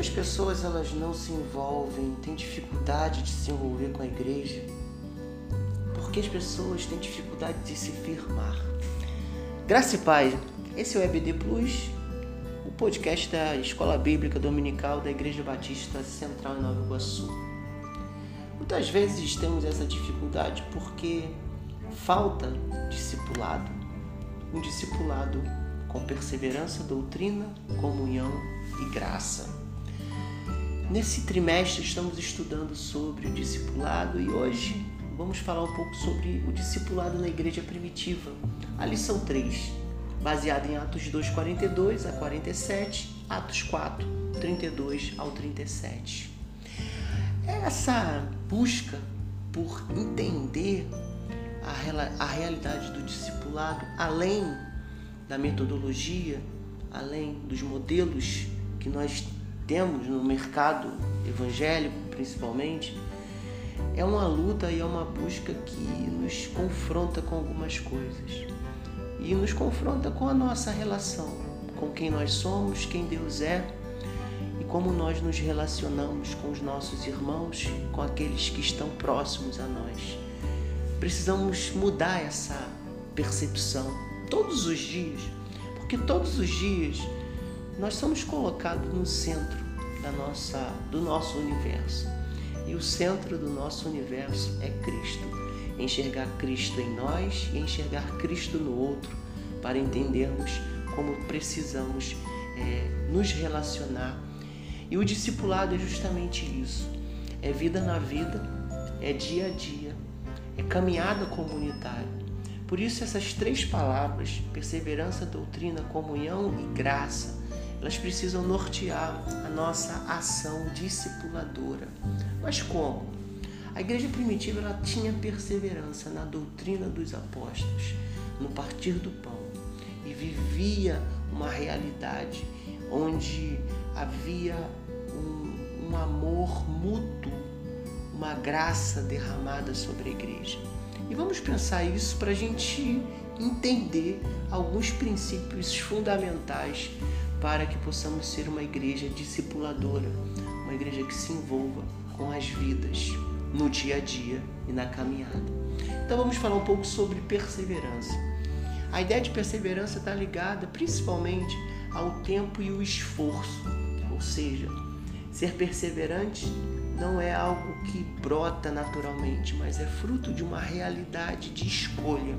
as pessoas elas não se envolvem, têm dificuldade de se envolver com a igreja? Por que as pessoas têm dificuldade de se firmar? Graça e paz, esse é o EBD Plus, o podcast da Escola Bíblica Dominical da Igreja Batista Central em Nova Iguaçu. Muitas vezes temos essa dificuldade porque falta discipulado, um discipulado com perseverança, doutrina, comunhão e graça. Nesse trimestre estamos estudando sobre o discipulado e hoje vamos falar um pouco sobre o discipulado na igreja primitiva. A lição 3, baseada em Atos 2, 42 a 47, Atos 4, 32 ao 37. Essa busca por entender a, a realidade do discipulado, além da metodologia, além dos modelos que nós temos no mercado evangélico, principalmente, é uma luta e é uma busca que nos confronta com algumas coisas. E nos confronta com a nossa relação, com quem nós somos, quem Deus é e como nós nos relacionamos com os nossos irmãos, com aqueles que estão próximos a nós. Precisamos mudar essa percepção todos os dias, porque todos os dias nós somos colocados no centro da nossa, do nosso universo. E o centro do nosso universo é Cristo. Enxergar Cristo em nós e enxergar Cristo no outro para entendermos como precisamos é, nos relacionar. E o discipulado é justamente isso: é vida na vida, é dia a dia, é caminhada comunitária. Por isso, essas três palavras, perseverança, doutrina, comunhão e graça, elas precisam nortear a nossa ação discipuladora. Mas como? A igreja primitiva ela tinha perseverança na doutrina dos apóstolos, no partir do pão, e vivia uma realidade onde havia um, um amor mútuo, uma graça derramada sobre a igreja. E vamos pensar isso para a gente entender alguns princípios fundamentais para que possamos ser uma igreja discipuladora, uma igreja que se envolva com as vidas no dia a dia e na caminhada. Então vamos falar um pouco sobre perseverança. A ideia de perseverança está ligada principalmente ao tempo e o esforço, ou seja, ser perseverante não é algo que brota naturalmente, mas é fruto de uma realidade de escolha.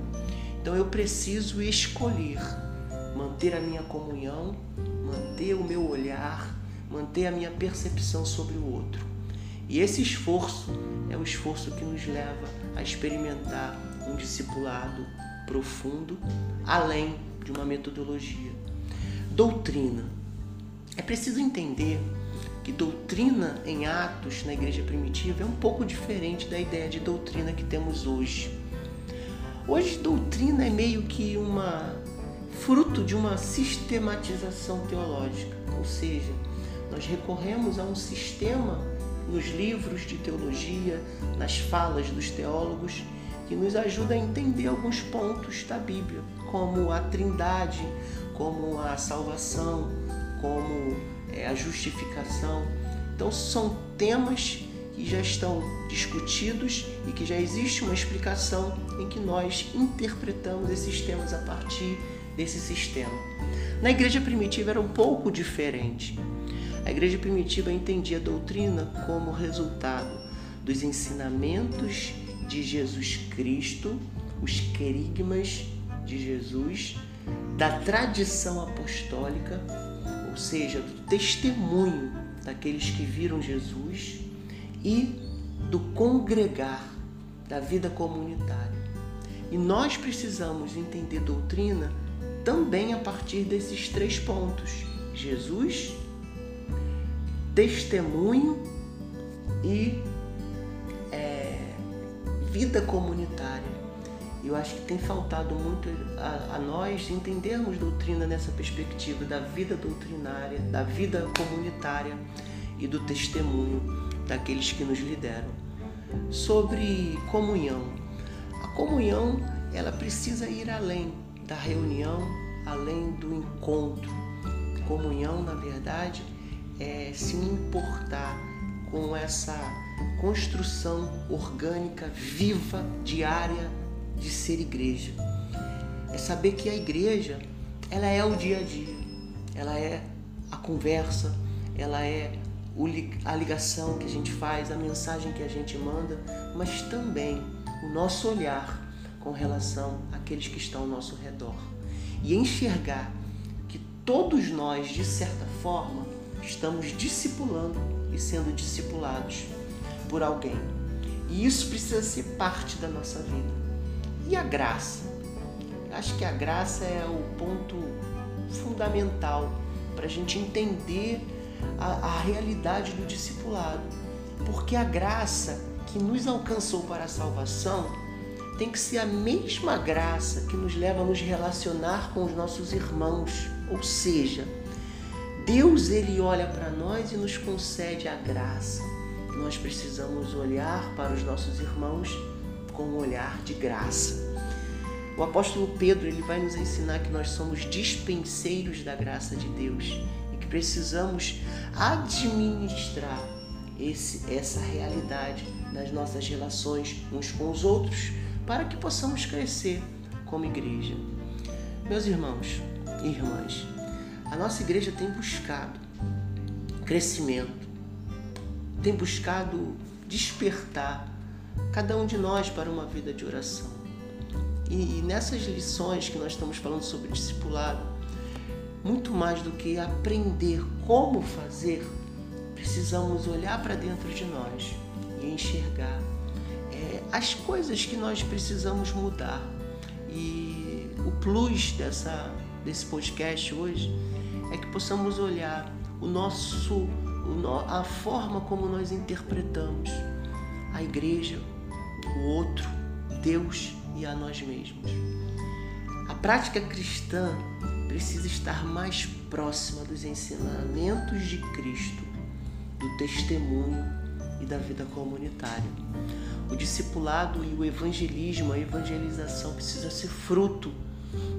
Então eu preciso escolher manter a minha comunhão, manter o meu olhar, manter a minha percepção sobre o outro. E esse esforço é o esforço que nos leva a experimentar um discipulado profundo, além de uma metodologia. Doutrina. É preciso entender que doutrina em Atos na igreja primitiva é um pouco diferente da ideia de doutrina que temos hoje. Hoje, doutrina é meio que uma fruto de uma sistematização teológica, ou seja, nós recorremos a um sistema nos livros de teologia, nas falas dos teólogos, que nos ajuda a entender alguns pontos da Bíblia, como a Trindade, como a salvação, como é, a justificação. Então, são temas que já estão discutidos e que já existe uma explicação em que nós interpretamos esses temas a partir desse sistema. Na igreja primitiva era um pouco diferente. A igreja primitiva entendia a doutrina como resultado dos ensinamentos de Jesus Cristo, os querigmas de Jesus, da tradição apostólica, ou seja, do testemunho daqueles que viram Jesus e do congregar, da vida comunitária. E nós precisamos entender doutrina também a partir desses três pontos: Jesus, testemunho e é, vida comunitária. Eu acho que tem faltado muito a, a, nós entendermos doutrina nessa perspectiva da vida doutrinária, da vida comunitária e do testemunho daqueles que nos lideram. Sobre comunhão. A comunhão, ela precisa ir além da reunião, além do encontro. Comunhão, na verdade, é, se importar com essa construção orgânica, viva, diária de ser igreja. É saber que a igreja, ela é o dia a dia, ela é a conversa, ela é a ligação que a gente faz, a mensagem que a gente manda, mas também o nosso olhar com relação àqueles que estão ao nosso redor. E enxergar que todos nós, de certa forma, estamos discipulando e sendo discipulados por alguém. E isso precisa ser parte da nossa vida. E a graça? Acho que a graça é o ponto fundamental para a gente entender a, a realidade do discipulado. Porque a graça que nos alcançou para a salvação tem que ser a mesma graça que nos leva a nos relacionar com os nossos irmãos. Ou seja, Deus ele olha para nós e nos concede a graça. Nós precisamos olhar para os nossos irmãos com um olhar de graça. O apóstolo Pedro ele vai nos ensinar que nós somos dispenseiros da graça de Deus e que precisamos administrar esse, essa realidade nas nossas relações uns com os outros para que possamos crescer como igreja. Meus irmãos e irmãs, a nossa igreja tem buscado crescimento, tem buscado despertar cada um de nós para uma vida de oração. E, nessas lições que nós estamos falando sobre discipulado, muito mais do que aprender como fazer, precisamos olhar para dentro de nós e enxergar as coisas que nós precisamos mudar. E o plus dessa, desse podcast hoje é que possamos olhar o nosso, a forma como nós interpretamos a igreja, o outro, Deus e a nós mesmos. A prática cristã precisa estar mais próxima dos ensinamentos de Cristo, do testemunho e da vida comunitária. O discipulado e o evangelismo, a evangelização precisa ser fruto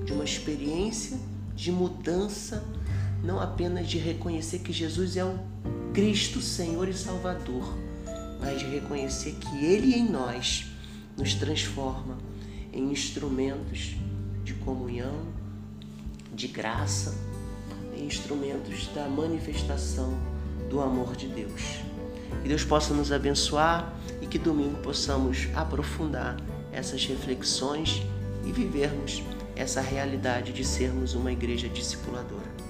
de uma experiência de mudança não apenas de reconhecer que Jesus é o Cristo, Senhor e Salvador, mas de reconhecer que Ele em nós nos transforma em instrumentos de comunhão, de graça, em instrumentos da manifestação do amor de Deus. Que Deus possa nos abençoar que domingo possamos aprofundar essas reflexões e vivermos essa realidade de sermos uma igreja discipuladora.